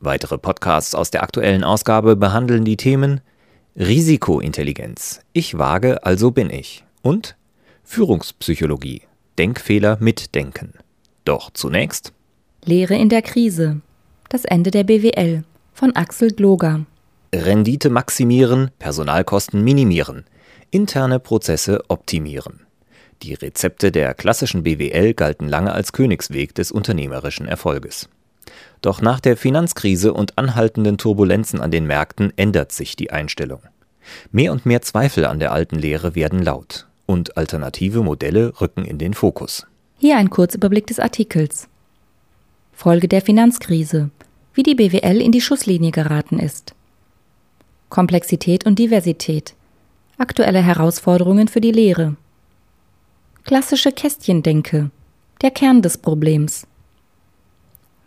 Weitere Podcasts aus der aktuellen Ausgabe behandeln die Themen Risikointelligenz. Ich wage, also bin ich. Und Führungspsychologie. Denkfehler mitdenken. Doch zunächst Lehre in der Krise. Das Ende der BWL von Axel Gloger. Rendite maximieren, Personalkosten minimieren, interne Prozesse optimieren. Die Rezepte der klassischen BWL galten lange als Königsweg des unternehmerischen Erfolges. Doch nach der Finanzkrise und anhaltenden Turbulenzen an den Märkten ändert sich die Einstellung. Mehr und mehr Zweifel an der alten Lehre werden laut und alternative Modelle rücken in den Fokus. Hier ein Kurzüberblick des Artikels. Folge der Finanzkrise, wie die BWL in die Schusslinie geraten ist. Komplexität und Diversität, aktuelle Herausforderungen für die Lehre. Klassische Kästchendenke, der Kern des Problems.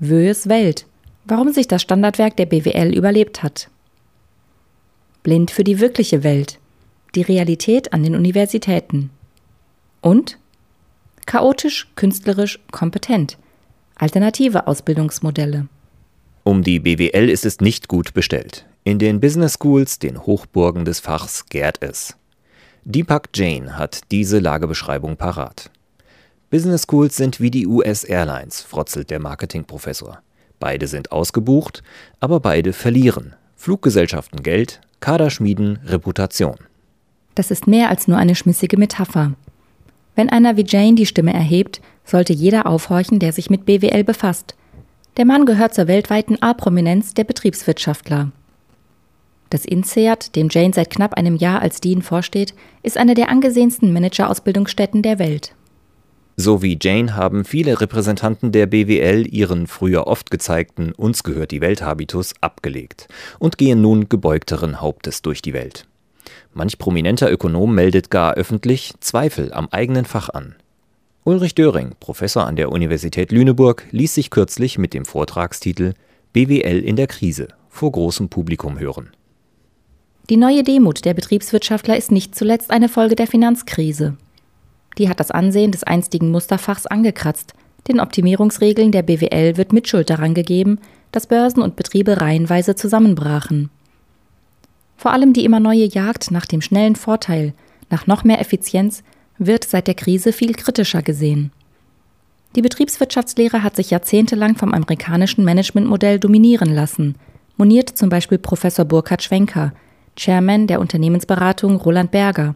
Wöhes Welt, warum sich das Standardwerk der BWL überlebt hat. Blind für die wirkliche Welt, die Realität an den Universitäten. Und chaotisch, künstlerisch, kompetent – alternative Ausbildungsmodelle. Um die BWL ist es nicht gut bestellt. In den Business Schools, den Hochburgen des Fachs, gärt es. Deepak Jain hat diese Lagebeschreibung parat. Business Schools sind wie die US Airlines, frotzelt der Marketingprofessor. Beide sind ausgebucht, aber beide verlieren. Fluggesellschaften Geld, Kaderschmieden Reputation. Das ist mehr als nur eine schmissige Metapher. Wenn einer wie Jane die Stimme erhebt, sollte jeder aufhorchen, der sich mit BWL befasst. Der Mann gehört zur weltweiten A-Prominenz der Betriebswirtschaftler. Das INSEAD, dem Jane seit knapp einem Jahr als Dean vorsteht, ist eine der angesehensten Managerausbildungsstätten der Welt. So wie Jane haben viele Repräsentanten der BWL ihren früher oft gezeigten Uns gehört die Welt Habitus abgelegt und gehen nun gebeugteren Hauptes durch die Welt. Manch prominenter Ökonom meldet gar öffentlich Zweifel am eigenen Fach an. Ulrich Döring, Professor an der Universität Lüneburg, ließ sich kürzlich mit dem Vortragstitel BWL in der Krise vor großem Publikum hören. Die neue Demut der Betriebswirtschaftler ist nicht zuletzt eine Folge der Finanzkrise. Die hat das Ansehen des einstigen Musterfachs angekratzt. Den Optimierungsregeln der BWL wird Mitschuld daran gegeben, dass Börsen und Betriebe reihenweise zusammenbrachen. Vor allem die immer neue Jagd nach dem schnellen Vorteil, nach noch mehr Effizienz, wird seit der Krise viel kritischer gesehen. Die Betriebswirtschaftslehre hat sich jahrzehntelang vom amerikanischen Managementmodell dominieren lassen, moniert zum Beispiel Professor Burkhard Schwenker, Chairman der Unternehmensberatung Roland Berger,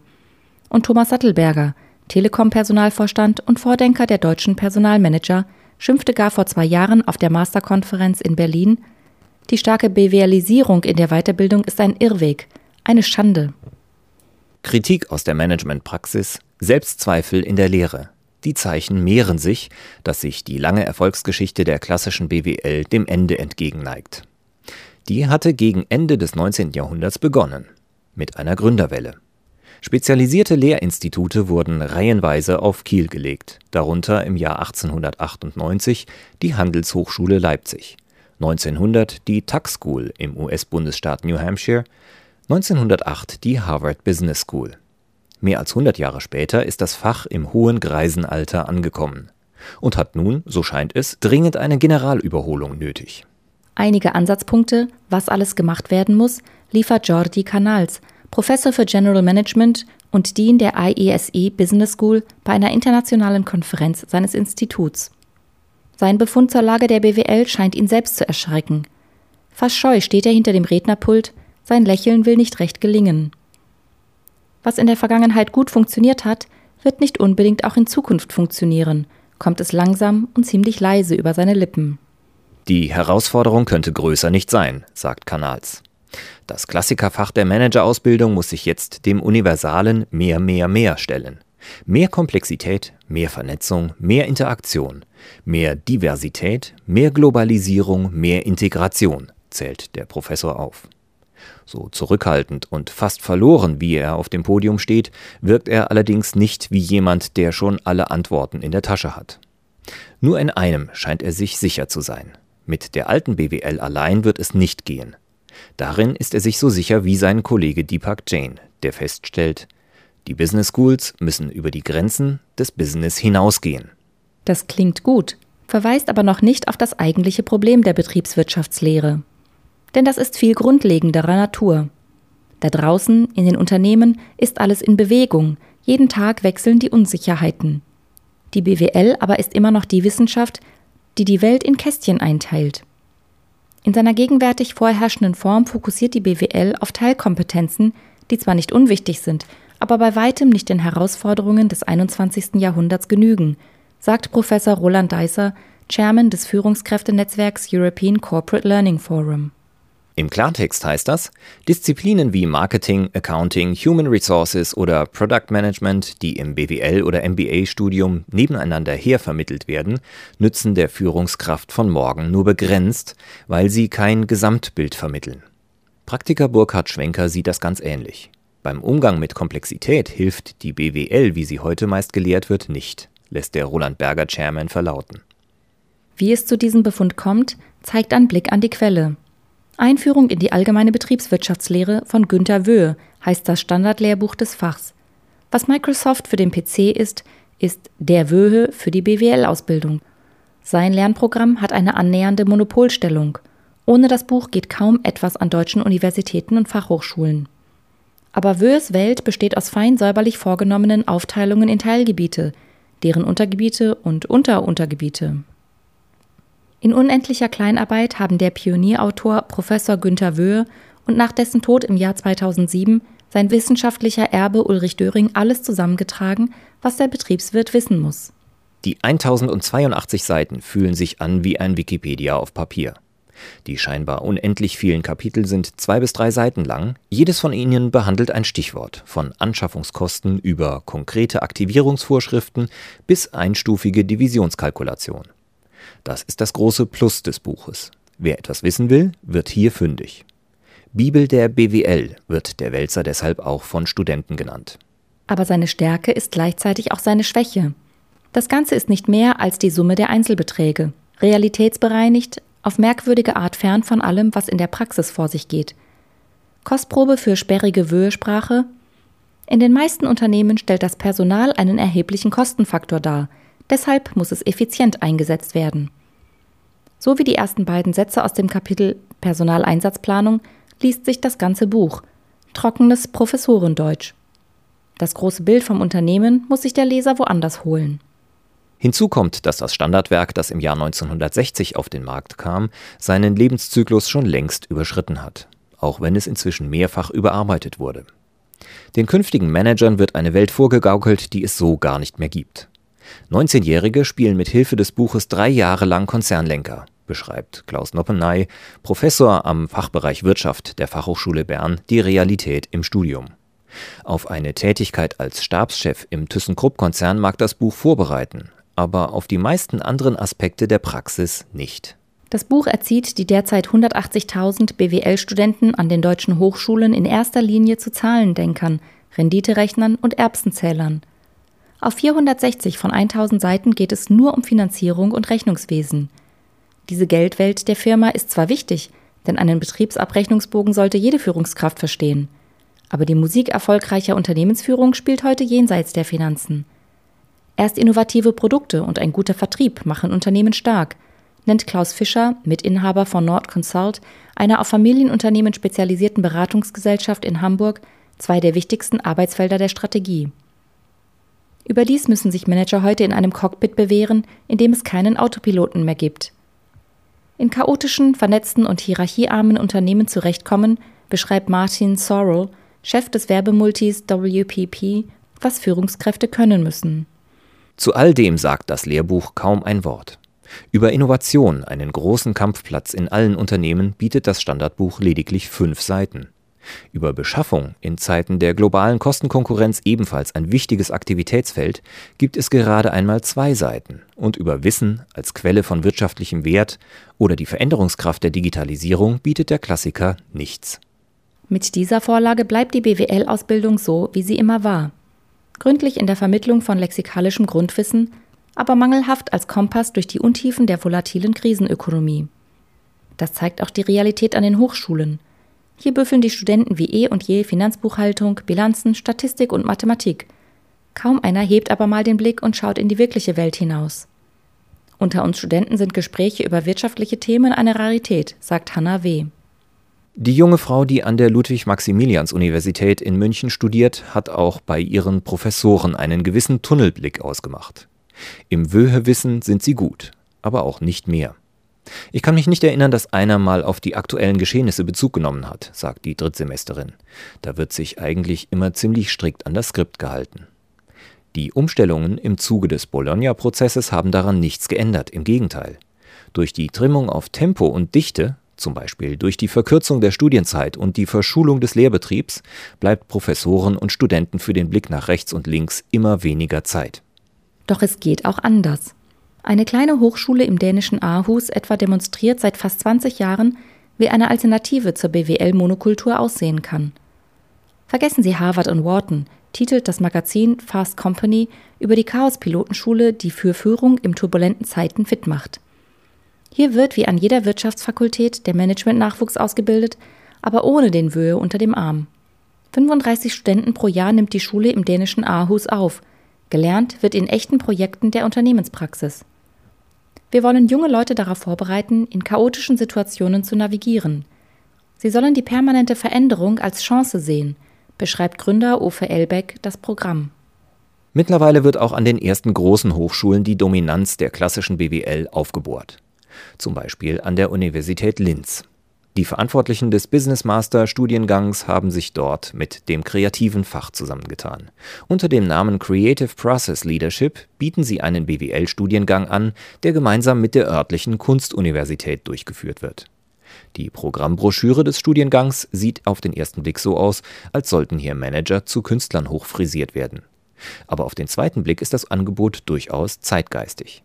und Thomas Sattelberger, Telekom-Personalvorstand und Vordenker der deutschen Personalmanager, schimpfte gar vor zwei Jahren auf der Masterkonferenz in Berlin die starke BWLisierung in der Weiterbildung ist ein Irrweg, eine Schande. Kritik aus der Managementpraxis, Selbstzweifel in der Lehre. Die Zeichen mehren sich, dass sich die lange Erfolgsgeschichte der klassischen BWL dem Ende entgegenneigt. Die hatte gegen Ende des 19. Jahrhunderts begonnen, mit einer Gründerwelle. Spezialisierte Lehrinstitute wurden reihenweise auf Kiel gelegt, darunter im Jahr 1898 die Handelshochschule Leipzig. 1900 die Tuck School im US-Bundesstaat New Hampshire, 1908 die Harvard Business School. Mehr als 100 Jahre später ist das Fach im hohen Greisenalter angekommen und hat nun, so scheint es, dringend eine Generalüberholung nötig. Einige Ansatzpunkte, was alles gemacht werden muss, liefert Jordi Canals, Professor für General Management und Dean der IESE Business School bei einer internationalen Konferenz seines Instituts. Sein Befund zur Lage der BWL scheint ihn selbst zu erschrecken. Fast scheu steht er hinter dem Rednerpult, sein Lächeln will nicht recht gelingen. Was in der Vergangenheit gut funktioniert hat, wird nicht unbedingt auch in Zukunft funktionieren, kommt es langsam und ziemlich leise über seine Lippen. Die Herausforderung könnte größer nicht sein, sagt Kanals. Das Klassikerfach der Managerausbildung muss sich jetzt dem universalen mehr, mehr, mehr stellen. Mehr Komplexität, mehr Vernetzung, mehr Interaktion, mehr Diversität, mehr Globalisierung, mehr Integration, zählt der Professor auf. So zurückhaltend und fast verloren, wie er auf dem Podium steht, wirkt er allerdings nicht wie jemand, der schon alle Antworten in der Tasche hat. Nur in einem scheint er sich sicher zu sein. Mit der alten BWL allein wird es nicht gehen. Darin ist er sich so sicher wie sein Kollege Deepak Jain, der feststellt, die Business Schools müssen über die Grenzen des Business hinausgehen. Das klingt gut, verweist aber noch nicht auf das eigentliche Problem der Betriebswirtschaftslehre. Denn das ist viel grundlegenderer Natur. Da draußen in den Unternehmen ist alles in Bewegung, jeden Tag wechseln die Unsicherheiten. Die BWL aber ist immer noch die Wissenschaft, die die Welt in Kästchen einteilt. In seiner gegenwärtig vorherrschenden Form fokussiert die BWL auf Teilkompetenzen, die zwar nicht unwichtig sind, aber bei weitem nicht den Herausforderungen des 21. Jahrhunderts genügen, sagt Professor Roland Deiser, Chairman des Führungskräftenetzwerks European Corporate Learning Forum. Im Klartext heißt das, Disziplinen wie Marketing, Accounting, Human Resources oder Product Management, die im BWL- oder MBA-Studium nebeneinander hervermittelt werden, nützen der Führungskraft von morgen nur begrenzt, weil sie kein Gesamtbild vermitteln. Praktiker Burkhard Schwenker sieht das ganz ähnlich. Beim Umgang mit Komplexität hilft die BWL, wie sie heute meist gelehrt wird, nicht, lässt der Roland Berger Chairman verlauten. Wie es zu diesem Befund kommt, zeigt ein Blick an die Quelle. Einführung in die allgemeine Betriebswirtschaftslehre von Günter Wöhe heißt das Standardlehrbuch des Fachs. Was Microsoft für den PC ist, ist der Wöhe für die BWL-Ausbildung. Sein Lernprogramm hat eine annähernde Monopolstellung. Ohne das Buch geht kaum etwas an deutschen Universitäten und Fachhochschulen. Aber Wöhes Welt besteht aus fein säuberlich vorgenommenen Aufteilungen in Teilgebiete, deren Untergebiete und Unteruntergebiete. In unendlicher Kleinarbeit haben der Pionierautor Professor Günther Wöhe und nach dessen Tod im Jahr 2007 sein wissenschaftlicher Erbe Ulrich Döring alles zusammengetragen, was der Betriebswirt wissen muss. Die 1082 Seiten fühlen sich an wie ein Wikipedia auf Papier. Die scheinbar unendlich vielen Kapitel sind zwei bis drei Seiten lang. Jedes von ihnen behandelt ein Stichwort, von Anschaffungskosten über konkrete Aktivierungsvorschriften bis einstufige Divisionskalkulation. Das ist das große Plus des Buches. Wer etwas wissen will, wird hier fündig. Bibel der BWL wird der Wälzer deshalb auch von Studenten genannt. Aber seine Stärke ist gleichzeitig auch seine Schwäche. Das Ganze ist nicht mehr als die Summe der Einzelbeträge, realitätsbereinigt, auf merkwürdige Art fern von allem, was in der Praxis vor sich geht. Kostprobe für sperrige Wöhe-Sprache. In den meisten Unternehmen stellt das Personal einen erheblichen Kostenfaktor dar – Deshalb muss es effizient eingesetzt werden. So wie die ersten beiden Sätze aus dem Kapitel Personaleinsatzplanung liest sich das ganze Buch. Trockenes Professorendeutsch. Das große Bild vom Unternehmen muss sich der Leser woanders holen. Hinzu kommt, dass das Standardwerk, das im Jahr 1960 auf den Markt kam, seinen Lebenszyklus schon längst überschritten hat, auch wenn es inzwischen mehrfach überarbeitet wurde. Den künftigen Managern wird eine Welt vorgegaukelt, die es so gar nicht mehr gibt. 19-Jährige spielen mit Hilfe des Buches drei Jahre lang Konzernlenker, beschreibt Klaus Noppenay, Professor am Fachbereich Wirtschaft der Fachhochschule Bern, die Realität im Studium. Auf eine Tätigkeit als Stabschef im ThyssenKrupp-Konzern mag das Buch vorbereiten, aber auf die meisten anderen Aspekte der Praxis nicht. Das Buch erzieht die derzeit 180.000 BWL-Studenten an den deutschen Hochschulen in erster Linie zu Zahlendenkern, Renditerechnern und Erbsenzählern – auf 460 von 1000 Seiten geht es nur um Finanzierung und Rechnungswesen. Diese Geldwelt der Firma ist zwar wichtig, denn einen Betriebsabrechnungsbogen sollte jede Führungskraft verstehen. Aber die Musik erfolgreicher Unternehmensführung spielt heute jenseits der Finanzen. Erst innovative Produkte und ein guter Vertrieb machen Unternehmen stark, nennt Klaus Fischer, Mitinhaber von Nord Consult, einer auf Familienunternehmen spezialisierten Beratungsgesellschaft in Hamburg, zwei der wichtigsten Arbeitsfelder der Strategie. Überdies müssen sich Manager heute in einem Cockpit bewähren, in dem es keinen Autopiloten mehr gibt. In chaotischen, vernetzten und hierarchiearmen Unternehmen zurechtkommen, beschreibt Martin Sorrell, Chef des Werbemultis WPP, was Führungskräfte können müssen. Zu all dem sagt das Lehrbuch kaum ein Wort. Über Innovation, einen großen Kampfplatz in allen Unternehmen, bietet das Standardbuch lediglich fünf Seiten. Über Beschaffung, in Zeiten der globalen Kostenkonkurrenz ebenfalls ein wichtiges Aktivitätsfeld, gibt es gerade einmal zwei Seiten und über Wissen als Quelle von wirtschaftlichem Wert oder die Veränderungskraft der Digitalisierung bietet der Klassiker nichts. Mit dieser Vorlage bleibt die BWL-Ausbildung so, wie sie immer war. Gründlich in der Vermittlung von lexikalischem Grundwissen, aber mangelhaft als Kompass durch die Untiefen der volatilen Krisenökonomie. Das zeigt auch die Realität an den Hochschulen. Hier büffeln die Studenten wie eh und je Finanzbuchhaltung, Bilanzen, Statistik und Mathematik. Kaum einer hebt aber mal den Blick und schaut in die wirkliche Welt hinaus. Unter uns Studenten sind Gespräche über wirtschaftliche Themen eine Rarität, sagt Hanna W. Die junge Frau, die an der Ludwig-Maximilians-Universität in München studiert, hat auch bei ihren Professoren einen gewissen Tunnelblick ausgemacht. Im Wöhewissen sind sie gut, aber auch nicht mehr. Ich kann mich nicht erinnern, dass einer mal auf die aktuellen Geschehnisse Bezug genommen hat, sagt die Drittsemesterin. Da wird sich eigentlich immer ziemlich strikt an das Skript gehalten. Die Umstellungen im Zuge des Bologna-Prozesses haben daran nichts geändert, im Gegenteil. Durch die Trimmung auf Tempo und Dichte zum Beispiel durch die Verkürzung der Studienzeit und die Verschulung des Lehrbetriebs bleibt Professoren und Studenten für den Blick nach rechts und links immer weniger Zeit. Doch es geht auch anders. Eine kleine Hochschule im dänischen Aarhus etwa demonstriert seit fast 20 Jahren, wie eine Alternative zur BWL-Monokultur aussehen kann. Vergessen Sie Harvard und Wharton, titelt das Magazin Fast Company über die Chaos-Pilotenschule, die für Führung im turbulenten Zeiten fit macht. Hier wird wie an jeder Wirtschaftsfakultät der Managementnachwuchs ausgebildet, aber ohne den Wöhe unter dem Arm. 35 Studenten pro Jahr nimmt die Schule im dänischen Aarhus auf. Gelernt wird in echten Projekten der Unternehmenspraxis. Wir wollen junge Leute darauf vorbereiten, in chaotischen Situationen zu navigieren. Sie sollen die permanente Veränderung als Chance sehen, beschreibt Gründer Uwe Elbeck das Programm. Mittlerweile wird auch an den ersten großen Hochschulen die Dominanz der klassischen BWL aufgebohrt zum Beispiel an der Universität Linz. Die Verantwortlichen des Business Master Studiengangs haben sich dort mit dem kreativen Fach zusammengetan. Unter dem Namen Creative Process Leadership bieten sie einen BWL-Studiengang an, der gemeinsam mit der örtlichen Kunstuniversität durchgeführt wird. Die Programmbroschüre des Studiengangs sieht auf den ersten Blick so aus, als sollten hier Manager zu Künstlern hochfrisiert werden. Aber auf den zweiten Blick ist das Angebot durchaus zeitgeistig.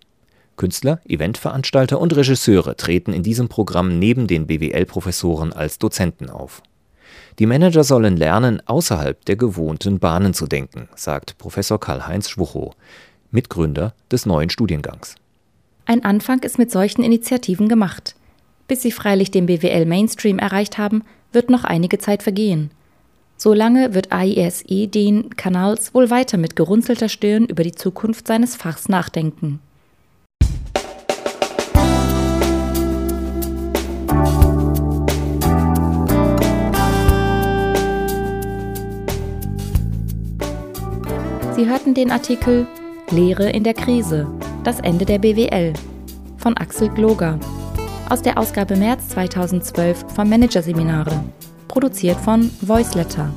Künstler, Eventveranstalter und Regisseure treten in diesem Programm neben den BWL-Professoren als Dozenten auf. Die Manager sollen lernen, außerhalb der gewohnten Bahnen zu denken, sagt Professor Karl-Heinz Schwuchow, Mitgründer des neuen Studiengangs. Ein Anfang ist mit solchen Initiativen gemacht. Bis sie freilich den BWL Mainstream erreicht haben, wird noch einige Zeit vergehen. Solange wird AISE den Kanals wohl weiter mit gerunzelter Stirn über die Zukunft seines Fachs nachdenken. Sie hörten den Artikel Lehre in der Krise. Das Ende der BWL von Axel Gloger aus der Ausgabe März 2012 vom Managerseminare, produziert von Voiceletter.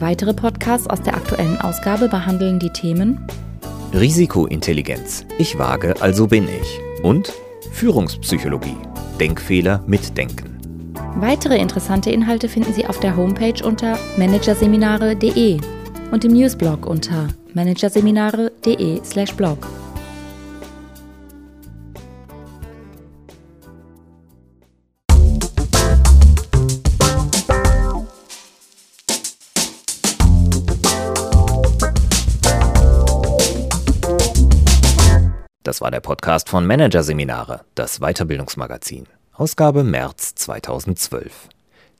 Weitere Podcasts aus der aktuellen Ausgabe behandeln die Themen Risikointelligenz. Ich wage, also bin ich. Und Führungspsychologie. Denkfehler mitdenken. Weitere interessante Inhalte finden Sie auf der Homepage unter managerseminare.de und im Newsblog unter managerseminare.de/blog. Das war der Podcast von Managerseminare, das Weiterbildungsmagazin. Ausgabe März 2012.